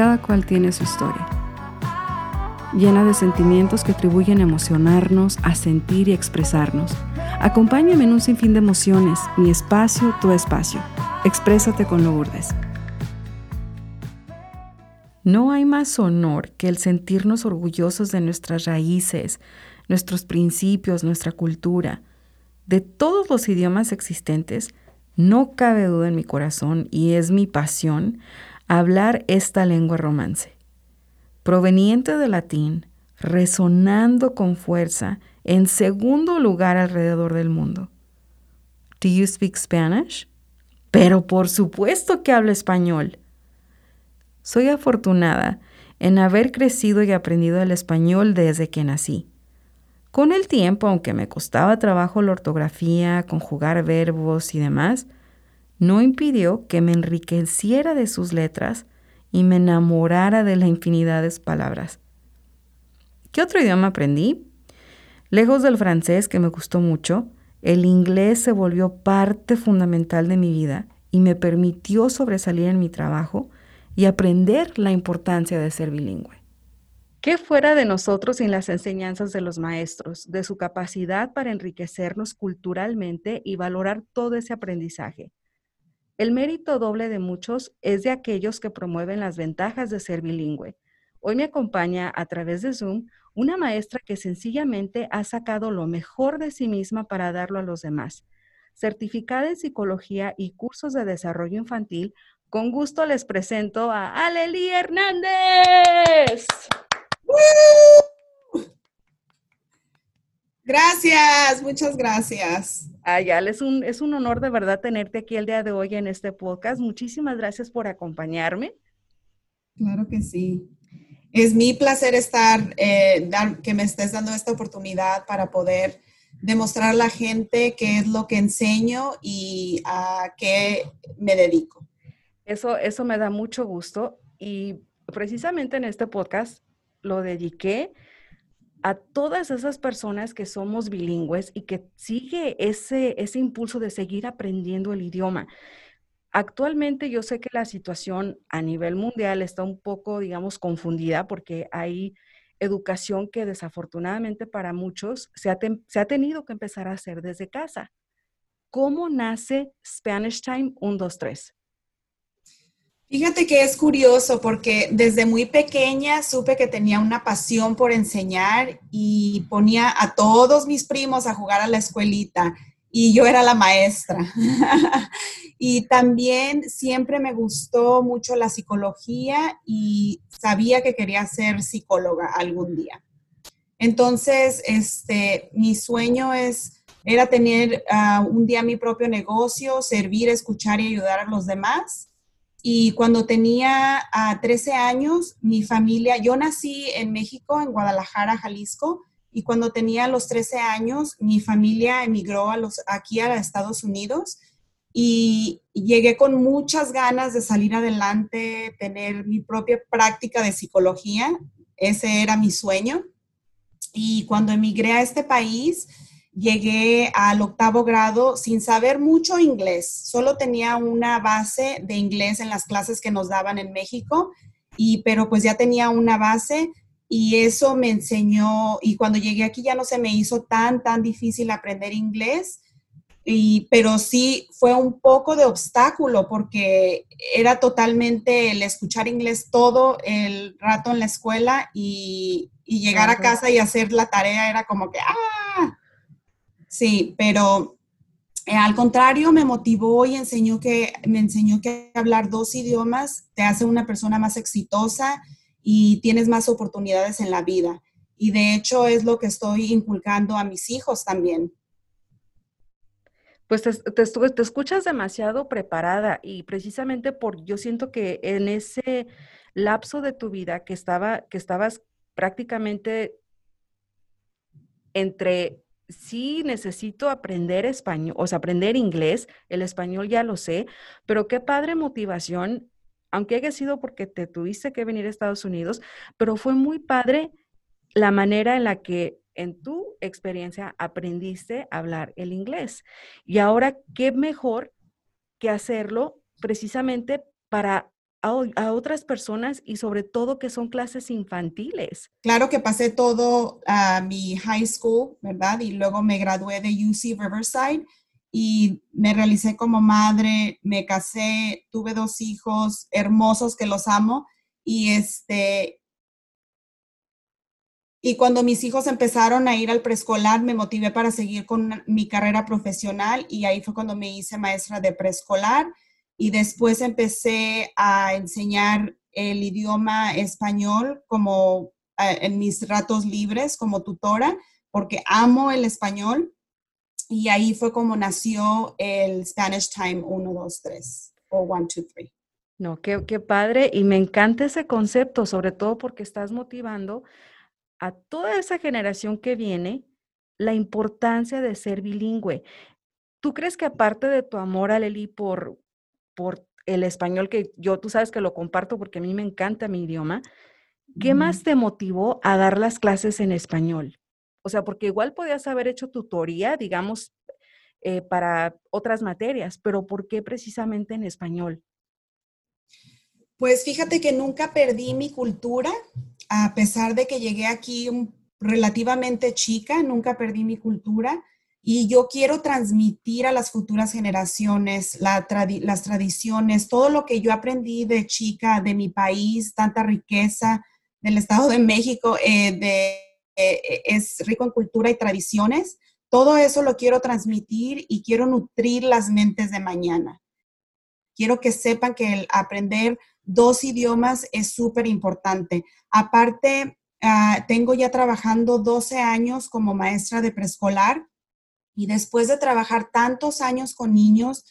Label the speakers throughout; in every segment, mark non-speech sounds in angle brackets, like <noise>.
Speaker 1: cada cual tiene su historia, llena de sentimientos que atribuyen a emocionarnos, a sentir y expresarnos. Acompáñame en un sinfín de emociones, mi espacio, tu espacio. Exprésate con Lourdes. No hay más honor que el sentirnos orgullosos de nuestras raíces, nuestros principios, nuestra cultura. De todos los idiomas existentes, no cabe duda en mi corazón y es mi pasión hablar esta lengua romance. Proveniente del latín, resonando con fuerza en segundo lugar alrededor del mundo. ¿Do you speak Spanish? Pero por supuesto que hablo español. Soy afortunada en haber crecido y aprendido el español desde que nací. Con el tiempo, aunque me costaba trabajo la ortografía, conjugar verbos y demás, no impidió que me enriqueciera de sus letras y me enamorara de la infinidad de palabras. ¿Qué otro idioma aprendí? Lejos del francés, que me gustó mucho, el inglés se volvió parte fundamental de mi vida y me permitió sobresalir en mi trabajo y aprender la importancia de ser bilingüe. ¿Qué fuera de nosotros sin las enseñanzas de los maestros, de su capacidad para enriquecernos culturalmente y valorar todo ese aprendizaje? El mérito doble de muchos es de aquellos que promueven las ventajas de ser bilingüe. Hoy me acompaña a través de Zoom una maestra que sencillamente ha sacado lo mejor de sí misma para darlo a los demás. Certificada en psicología y cursos de desarrollo infantil, con gusto les presento a Aleli Hernández.
Speaker 2: Gracias, muchas gracias.
Speaker 1: Ayal, es un, es un honor de verdad tenerte aquí el día de hoy en este podcast. Muchísimas gracias por acompañarme.
Speaker 2: Claro que sí. Es mi placer estar, eh, que me estés dando esta oportunidad para poder demostrar a la gente qué es lo que enseño y a qué me dedico.
Speaker 1: Eso, eso me da mucho gusto y precisamente en este podcast lo dediqué a todas esas personas que somos bilingües y que sigue ese, ese impulso de seguir aprendiendo el idioma. Actualmente yo sé que la situación a nivel mundial está un poco, digamos, confundida porque hay educación que desafortunadamente para muchos se ha, se ha tenido que empezar a hacer desde casa. ¿Cómo nace Spanish Time 123?
Speaker 2: Fíjate que es curioso porque desde muy pequeña supe que tenía una pasión por enseñar y ponía a todos mis primos a jugar a la escuelita y yo era la maestra. <laughs> y también siempre me gustó mucho la psicología y sabía que quería ser psicóloga algún día. Entonces, este, mi sueño es, era tener ah, un día mi propio negocio, servir, escuchar y ayudar a los demás y cuando tenía a ah, 13 años, mi familia, yo nací en México, en Guadalajara, Jalisco, y cuando tenía los 13 años, mi familia emigró a los, aquí a Estados Unidos y llegué con muchas ganas de salir adelante, tener mi propia práctica de psicología. Ese era mi sueño. Y cuando emigré a este país, llegué al octavo grado sin saber mucho inglés, solo tenía una base de inglés en las clases que nos daban en México, y, pero pues ya tenía una base y eso me enseñó, y cuando llegué aquí ya no se me hizo tan, tan difícil aprender inglés, y, pero sí fue un poco de obstáculo porque era totalmente el escuchar inglés todo el rato en la escuela y, y llegar a casa y hacer la tarea era como que, ¡ah! Sí, pero eh, al contrario, me motivó y enseñó que, me enseñó que hablar dos idiomas te hace una persona más exitosa y tienes más oportunidades en la vida. Y de hecho es lo que estoy inculcando a mis hijos también.
Speaker 1: Pues te, te, escuchas demasiado preparada y precisamente por, yo siento que en ese lapso de tu vida que, estaba, que estabas prácticamente entre sí necesito aprender español, o sea, aprender inglés, el español ya lo sé, pero qué padre motivación, aunque haya sido porque te tuviste que venir a Estados Unidos, pero fue muy padre la manera en la que en tu experiencia aprendiste a hablar el inglés. Y ahora, ¿qué mejor que hacerlo precisamente para a, otras personas y sobre todo que son clases infantiles.
Speaker 2: Claro que pasé todo a mi high school, ¿verdad? Y luego me gradué de UC Riverside y me realicé como madre, me casé, tuve dos hijos hermosos que los amo y este y cuando mis hijos empezaron a ir al preescolar, me motivé para seguir con mi carrera profesional y ahí fue cuando me hice maestra de preescolar y después empecé a enseñar el idioma español como eh, en mis ratos libres como tutora porque amo el español y ahí fue como nació el Spanish Time 1, 2, 3 o 1, 2, 3.
Speaker 1: No, qué, qué padre y me encanta ese concepto, sobre todo porque estás motivando a toda esa generación que viene la importancia de ser bilingüe. ¿Tú crees que aparte de tu amor a Leli por, por el español, que yo tú sabes que lo comparto porque a mí me encanta mi idioma, ¿qué más te motivó a dar las clases en español? O sea, porque igual podías haber hecho tutoría, digamos, eh, para otras materias, pero ¿por qué precisamente en español?
Speaker 2: Pues fíjate que nunca perdí mi cultura, a pesar de que llegué aquí relativamente chica, nunca perdí mi cultura y yo quiero transmitir a las futuras generaciones las tradiciones, todo lo que yo aprendí de chica, de mi país, tanta riqueza del Estado de México, eh, de eh, es rico en cultura y tradiciones. Todo eso lo quiero transmitir y quiero nutrir las mentes de mañana. Quiero que sepan que el aprender dos idiomas es súper importante. Aparte, ah, tengo ya trabajando 12 años como maestra de preescolar y después de trabajar tantos años con niños,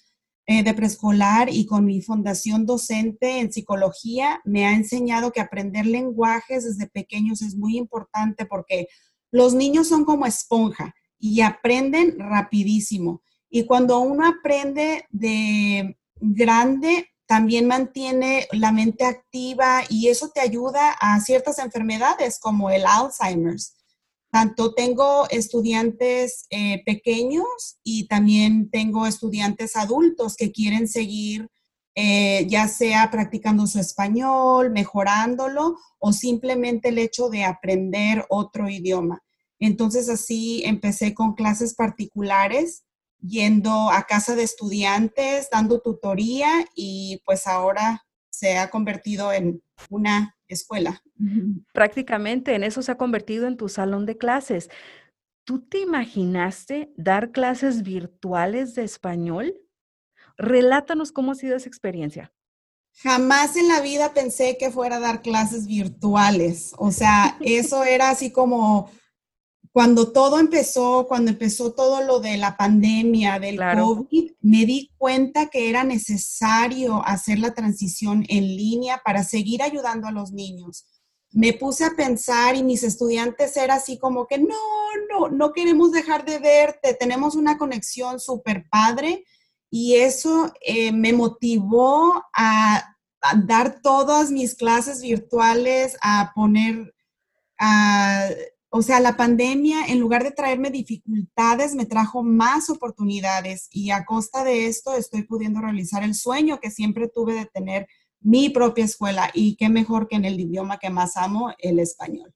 Speaker 2: eh, de preescolar y con mi fundación docente en psicología me ha enseñado que aprender lenguajes desde pequeños es muy importante porque los niños son como esponja y aprenden rapidísimo. Y cuando uno aprende de grande, también mantiene la mente activa y eso te ayuda a ciertas enfermedades como el Alzheimer's. Tanto tengo estudiantes eh, pequeños y también tengo estudiantes adultos que quieren seguir eh, ya sea practicando su español, mejorándolo o simplemente el hecho de aprender otro idioma. Entonces así empecé con clases particulares, yendo a casa de estudiantes, dando tutoría y pues ahora se ha convertido en una escuela.
Speaker 1: Prácticamente en eso se ha convertido en tu salón de clases. ¿Tú te imaginaste dar clases virtuales de español? Relátanos cómo ha sido esa experiencia.
Speaker 2: Jamás en la vida pensé que fuera a dar clases virtuales. O sea, eso era así como cuando todo empezó, cuando empezó todo lo de la pandemia, del COVID, me di cuenta que era necesario hacer la transición en línea para seguir ayudando a los niños. Me puse a pensar y mis estudiantes era así como que no, no, no queremos dejar de verte, tenemos una conexión súper padre y eso eh, me motivó a, a dar todas mis clases virtuales, a poner... A, o sea, la pandemia, en lugar de traerme dificultades, me trajo más oportunidades y a costa de esto estoy pudiendo realizar el sueño que siempre tuve de tener mi propia escuela y qué mejor que en el idioma que más amo, el español.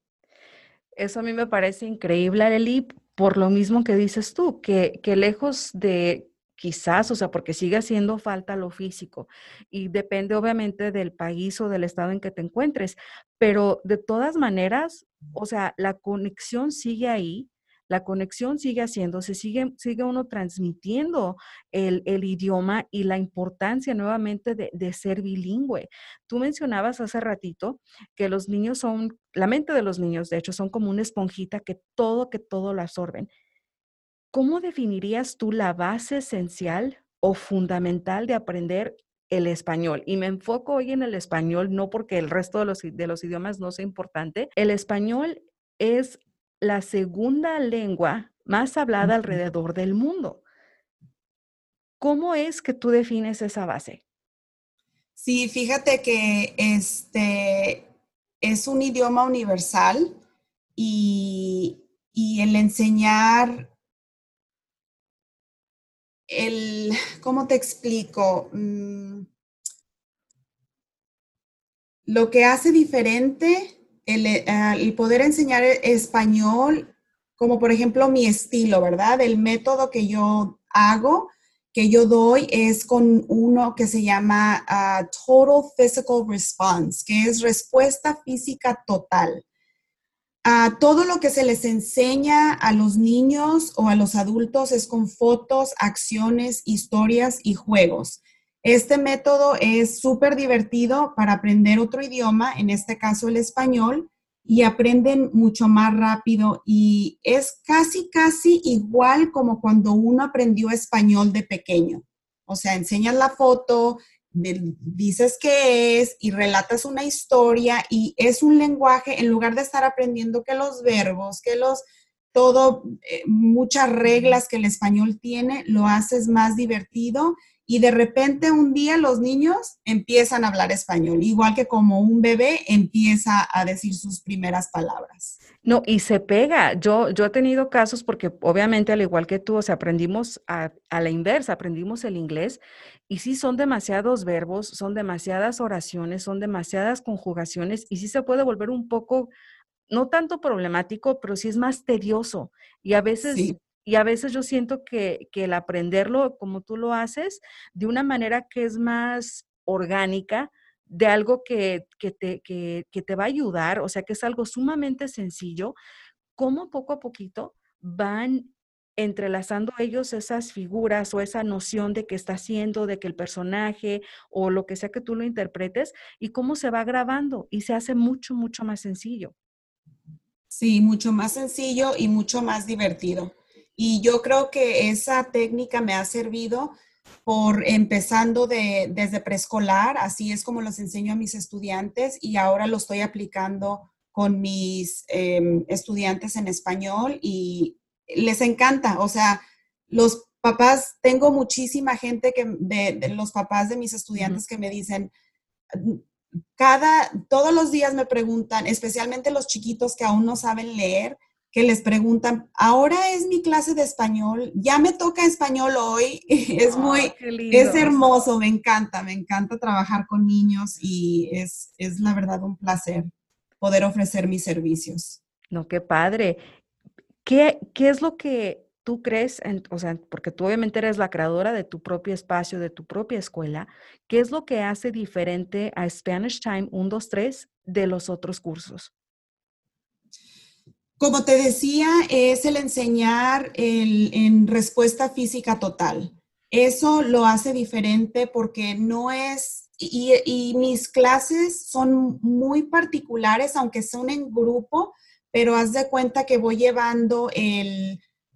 Speaker 1: Eso a mí me parece increíble, Arely, por lo mismo que dices tú, que, que lejos de quizás, o sea, porque sigue haciendo falta lo físico y depende obviamente del país o del estado en que te encuentres, pero de todas maneras, o sea, la conexión sigue ahí, la conexión sigue haciéndose, sigue, sigue uno transmitiendo el, idioma y la importancia nuevamente de, de, ser bilingüe. Tú mencionabas hace ratito que los niños son, la mente de los niños, de hecho, son como una esponjita que todo, que todo lo absorben. ¿Cómo definirías tú la base esencial o fundamental de aprender el español? Y me enfoco hoy en el español, no porque el resto de los, de los idiomas no sea importante. El español es la segunda lengua más hablada alrededor del mundo. ¿Cómo es que tú defines esa base?
Speaker 2: Sí, fíjate que este es un idioma universal y, y el enseñar el, <laughs> ¿cómo te explico? Mm, Lo que hace diferente el, eh, el poder enseñar español, como por ejemplo mi estilo, ¿verdad? El método que yo hago, que yo doy es con uno que se llama ah, Total Physical Response, que es respuesta física total. Uh, todo lo que se les enseña a los niños o a los adultos es con fotos, acciones, historias y juegos. Este método es súper divertido para aprender otro idioma, en este caso el español, y aprenden mucho más rápido y es casi, casi igual como cuando uno aprendió español de pequeño. O sea, enseñas la foto, dices qué es y relatas una historia y es un lenguaje, en lugar de estar aprendiendo que los verbos, que los, todo, eh, muchas reglas que el español tiene, lo haces más divertido y de repente un día los niños empiezan a hablar español, igual que como un bebé empieza a decir sus primeras palabras.
Speaker 1: No, y se pega. Yo, yo he tenido casos porque obviamente al igual que tú, o sea, aprendimos a, a la inversa, aprendimos el inglés y sí son demasiados verbos, son demasiadas oraciones, son demasiadas conjugaciones y sí se puede volver un poco, no tanto problemático, pero sí es más tedioso. Y a veces y a veces yo siento que, el aprenderlo como tú lo haces, de una manera que es más orgánica, de algo que, te, que, te va a ayudar, o sea, que es algo sumamente sencillo, cómo poco a poquito van entrelazando ellos esas figuras o esa noción de que está haciendo, de que el personaje o lo que sea que tú lo interpretes y cómo se va grabando y se hace mucho, mucho más sencillo.
Speaker 2: Sí, mucho más sencillo y mucho más divertido. Y yo creo que esa técnica me ha servido por empezando de, desde preescolar, así es como los enseño a mis estudiantes y ahora lo estoy aplicando con mis em, estudiantes en español y les encanta, o sea, los papás, tengo muchísima gente que, de, los papás de mis estudiantes que me dicen, cada, todos los días me preguntan, especialmente los chiquitos que aún no saben leer, que les preguntan, ahora es mi clase de español, ya me toca español hoy, <laughs> es muy, es hermoso, me encanta, me encanta trabajar con niños y es, es la verdad un placer poder ofrecer mis servicios.
Speaker 1: No, qué padre. ¿Qué, qué es lo que tú crees, o sea, porque tú obviamente eres la creadora de tu propio espacio, de tu propia escuela, ¿qué es lo que hace diferente a Spanish Time 123 de los otros cursos?
Speaker 2: Como te decía, es el enseñar en respuesta física total. Eso lo hace diferente porque no es, y, mis clases son muy particulares, aunque son en grupo, pero haz de cuenta que voy llevando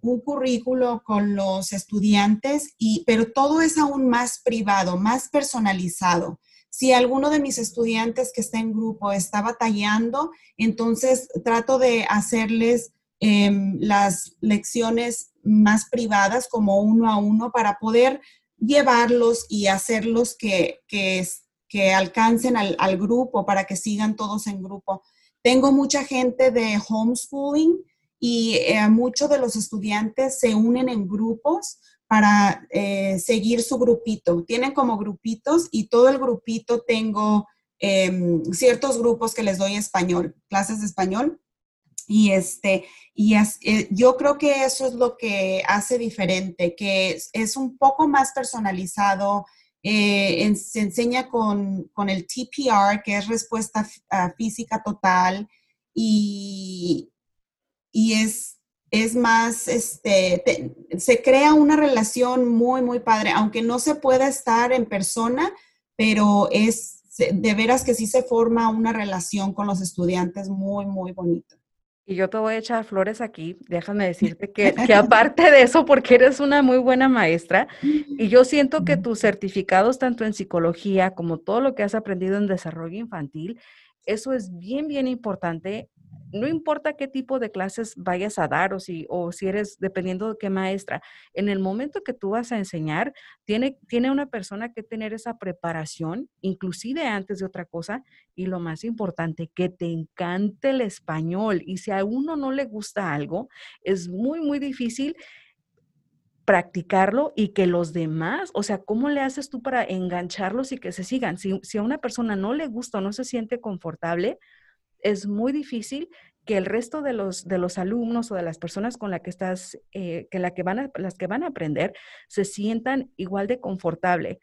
Speaker 2: un currículo con los estudiantes, y, pero todo es aún más privado, más personalizado. Si alguno de mis estudiantes que está en grupo está batallando, entonces trato de hacerles em, las lecciones más privadas como uno a uno para poder llevarlos y hacerlos que, que, que alcancen al, grupo, para que sigan todos en grupo. Tengo mucha gente de homeschooling y eh, muchos de los estudiantes se unen en grupos para eh, seguir su grupito. Tienen como grupitos y todo el grupito tengo em, ciertos grupos que les doy español, clases de español. Y, este, y eh, yo creo que eso es lo que hace diferente, que es, un poco más personalizado. Eh, se enseña con, con, el TPR, que es respuesta física total, y, y es es más, este, se crea una relación muy, muy padre, aunque no se pueda estar en persona, pero es de veras que sí se forma una relación con los estudiantes muy, muy bonita.
Speaker 1: Y yo te voy a echar flores aquí, déjame <laughs> decirte que, que, aparte de eso, porque eres una muy buena maestra, y yo siento que tus certificados, tanto en psicología como todo lo que has aprendido en desarrollo infantil, eso es bien, bien importante no importa qué tipo de clases vayas a dar o si, o si eres, dependiendo de qué maestra, en el momento que tú vas a enseñar, tiene, tiene una persona que tener esa preparación, inclusive antes de otra cosa, y lo más importante, que te encante el español. Y si a uno no le gusta algo, es muy, muy difícil practicarlo y que los demás, o sea, ¿cómo le haces tú para engancharlos y que se sigan? Si, si a una persona no le gusta o no se siente confortable, es muy difícil que el resto de los, de los alumnos o de las personas con las que estás, eh, que, la que van a, las que van a aprender, se sientan igual de confortable.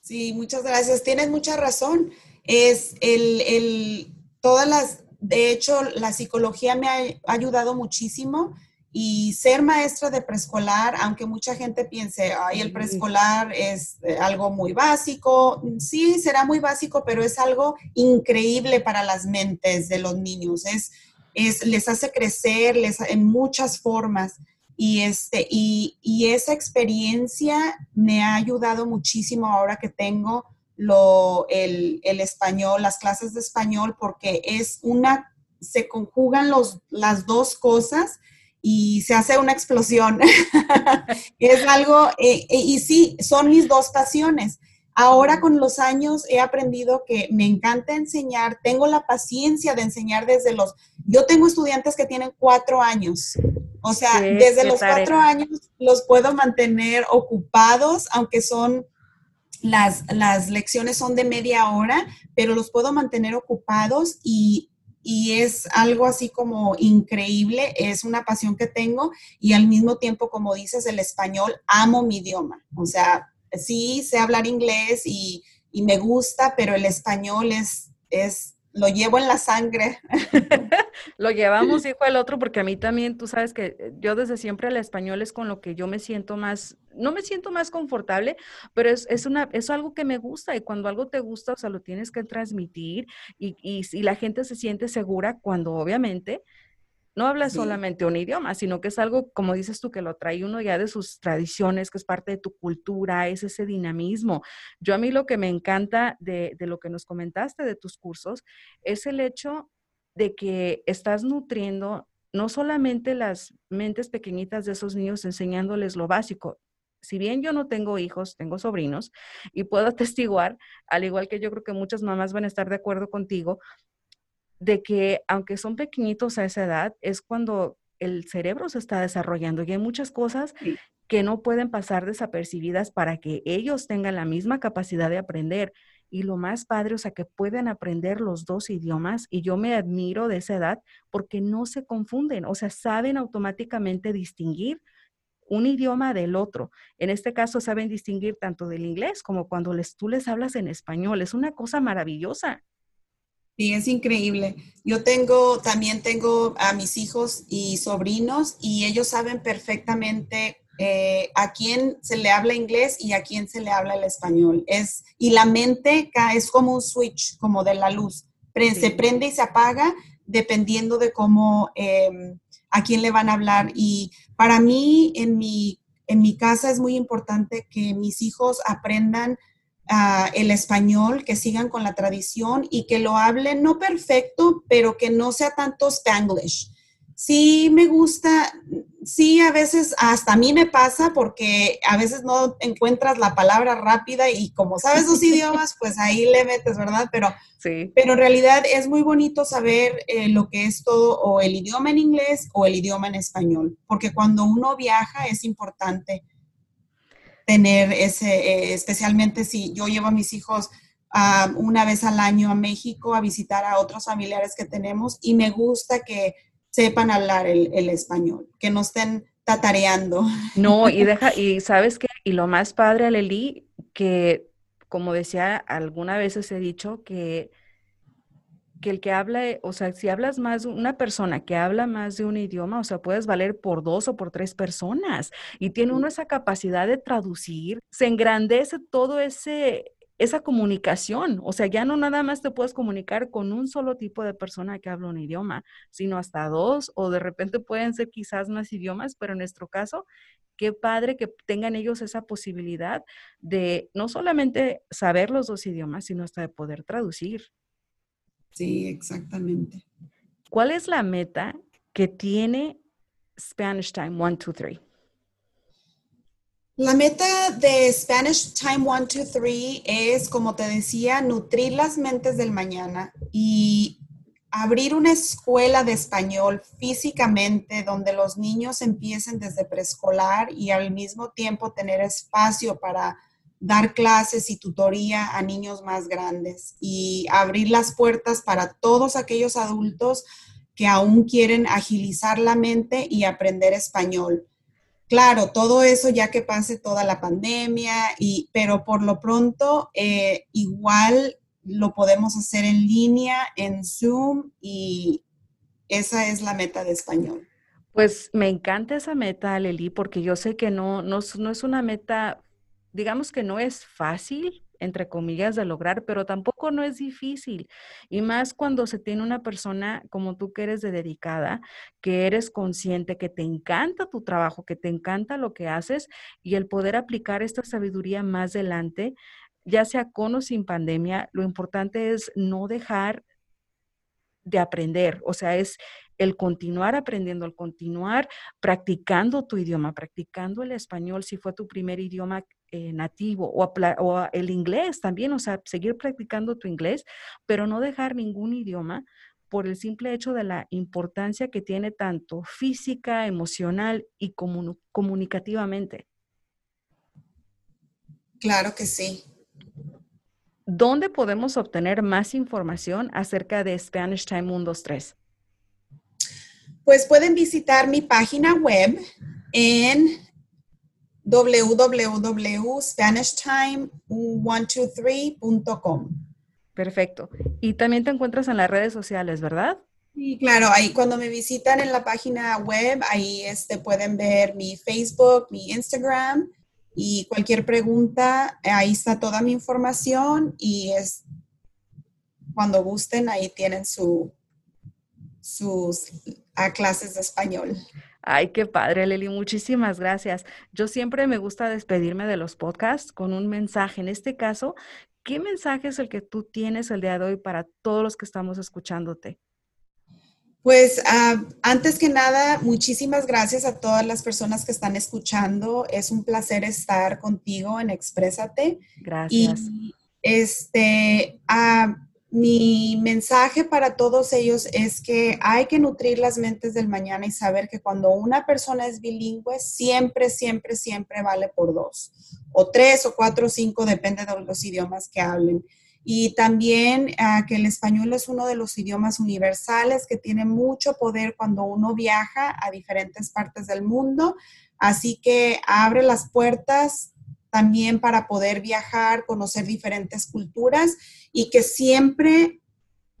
Speaker 2: Sí, muchas gracias. Tienes mucha razón. Es el, el, todas las, de hecho, la psicología me ha ayudado muchísimo y ser maestra de preescolar, aunque mucha gente piense, ay, el preescolar es eh, algo muy básico, sí, será muy básico, pero es algo increíble para las mentes de los niños. Es, es, les hace crecer les, en muchas formas. Y, este, y, y esa experiencia me ha ayudado muchísimo ahora que tengo lo, el, el, español, las clases de español, porque es una, se conjugan los, las dos cosas y se hace una explosión. <laughs> es algo, eh, eh, y sí, son mis dos pasiones. Ahora con los años he aprendido que me encanta enseñar, tengo la paciencia de enseñar desde los, yo tengo estudiantes que tienen cuatro años, o sea, desde los cuatro años los puedo mantener ocupados, aunque son las, las lecciones son de media hora, pero los puedo mantener ocupados y y es algo así como increíble, es una pasión que tengo y al mismo tiempo, como dices, el español, amo mi idioma. O sea, sí sé hablar inglés y, y me gusta, pero el español es, es lo llevo en la sangre. <laughs>
Speaker 1: lo llevamos hijo el otro porque a mí también, tú sabes que eh, yo desde siempre el español es con lo que yo me siento más, no me siento más confortable, pero es, es, una, es algo que me gusta y cuando algo te gusta, o sea, lo tienes que transmitir y, y, y la gente se siente segura cuando obviamente no habla solamente un idioma, sino que es algo, como dices tú, que lo trae uno ya de sus tradiciones, que es parte de tu cultura, es ese dinamismo. Yo a mí lo que me encanta de, de lo que nos comentaste de tus cursos es el hecho de que estás nutriendo no solamente las mentes pequeñitas de esos niños enseñándoles lo básico, si bien yo no tengo hijos, tengo sobrinos y puedo <laughs> atestiguar, al igual que yo creo que muchas mamás van a estar de acuerdo contigo, de que aunque son pequeñitos a esa edad, es cuando el cerebro se está desarrollando y hay muchas cosas que no pueden pasar desapercibidas para que ellos tengan la misma capacidad de aprender. Y lo más padre, o sea, que pueden aprender los dos idiomas y yo me admiro de esa edad porque no se confunden, o sea, saben automáticamente distinguir un idioma del otro. En este caso, saben distinguir tanto del inglés como cuando les, tú les hablas en español. Es una cosa maravillosa.
Speaker 2: Sí, es increíble. Yo tengo, también tengo a mis hijos y sobrinos y ellos saben perfectamente eh, a quién se le habla inglés y a quién se le habla el español. Es, y la mente es como un switch, como de la luz. Se prende y se apaga dependiendo de cómo, em, a quién le van a hablar. Y para mí, en mi, en mi casa es muy importante que mis hijos aprendan el español, que sigan con la tradición y que lo hablen no perfecto, pero que no sea tanto spanglish. Sí me gusta, sí a veces hasta a mí me pasa porque a veces no encuentras la palabra rápida y como sabes dos <laughs> idiomas, pues ahí le metes, ¿verdad? Pero, sí. pero en realidad es muy bonito saber eh, lo que es todo o el idioma en inglés o el idioma en español, porque cuando uno viaja es importante tener ese, eh, especialmente si yo llevo a mis hijos una vez al año a México a visitar a otros familiares que tenemos y me gusta que sepan hablar el, español, que no estén tatareando. <laughs>
Speaker 1: No, y deja, y sabes qué, y lo más padre, Aleli, que como decía, alguna vez he dicho que que el que habla, eh, o sea, si hablas más, una persona que habla más de un idioma, o sea, puedes valer por dos o por tres personas y tiene uno esa capacidad de traducir, se engrandece todo ese, esa comunicación, o sea, ya no nada más te puedes comunicar con un solo tipo de persona que habla un idioma, sino hasta dos o de repente pueden ser quizás más idiomas, pero en nuestro caso, qué padre que tengan ellos esa posibilidad de no solamente saber los dos idiomas, sino hasta de poder traducir.
Speaker 2: Sí, exactamente.
Speaker 1: ¿Cuál es la meta que tiene Spanish Time 1, 2, 3?
Speaker 2: La meta de Spanish Time 1, 2, 3 es, como te decía, nutrir las mentes del mañana y abrir una escuela de español físicamente donde los niños empiecen desde preescolar y al mismo tiempo tener espacio para dar clases y tutoría a niños más grandes y abrir las puertas para todos aquellos adultos que aún quieren agilizar la mente y aprender español. Claro, todo eso ya que pase toda la pandemia, y, pero por lo pronto eh, igual lo podemos hacer en línea, en Zoom, y esa es la meta de español.
Speaker 1: Pues me encanta esa meta, Leli, porque yo sé que no, no, no es una meta, digamos que no es fácil, entre comillas, de lograr, pero tampoco no es difícil. Y más cuando se tiene una persona como tú que eres de dedicada, que eres consciente, que te encanta tu trabajo, que te encanta lo que haces y el poder aplicar esta sabiduría más adelante ya sea con o sin pandemia, lo importante es no dejar de aprender, o sea, es el continuar aprendiendo, el continuar practicando tu idioma, practicando el español si fue tu primer idioma eh, nativo o, o, el inglés también, o sea, seguir practicando tu inglés, pero no dejar ningún idioma por el simple hecho de la importancia que tiene tanto física, emocional y comunicativamente.
Speaker 2: Claro que sí.
Speaker 1: ¿Dónde podemos obtener más información acerca de Spanish Time 123?
Speaker 2: Pues pueden visitar mi página web en www.spanishtime123.com.
Speaker 1: Perfecto. Y también te encuentras en las redes sociales, ¿verdad?
Speaker 2: Sí, claro, ahí cuando me visitan en la página web, ahí este, pueden ver mi Facebook, mi Instagram y cualquier pregunta, ahí está toda mi información y es cuando gusten, ahí tienen su, sus clases de español.
Speaker 1: Ay, qué padre, Leli. Muchísimas gracias. Yo siempre me gusta despedirme de los podcasts con un mensaje. En este caso, ¿qué mensaje es el que tú tienes el día de hoy para todos los que estamos escuchándote?
Speaker 2: Pues ah, antes que nada, muchísimas gracias a todas las personas que están escuchando. Es un placer estar contigo en Exprésate.
Speaker 1: Gracias.
Speaker 2: Y este, uh, mi mensaje para todos ellos es que hay que nutrir las mentes del mañana y saber que cuando una persona es bilingüe, siempre, siempre, siempre vale por dos, o tres, o cuatro, o cinco, depende de los idiomas que hablen y también ah, que el español es uno de los idiomas universales que tiene mucho poder cuando uno viaja a diferentes partes del mundo. Así que abre las puertas también para poder viajar, conocer diferentes culturas y que siempre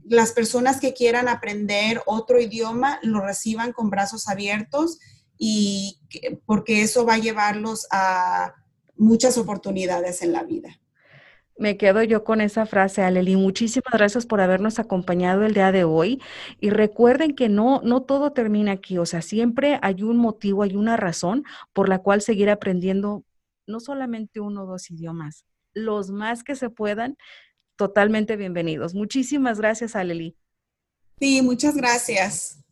Speaker 2: las personas que quieran aprender otro idioma lo reciban con brazos abiertos y porque eso va a llevarlos a muchas oportunidades en la vida.
Speaker 1: Me quedo yo con esa frase, Aleli. Muchísimas gracias por habernos acompañado el día de hoy. Y recuerden que no, no todo termina aquí. O sea, siempre hay un motivo, hay una razón por la cual seguir aprendiendo no solamente uno o dos idiomas, los más que se puedan. Totalmente bienvenidos. Muchísimas gracias, Aleli.
Speaker 2: Sí, muchas gracias.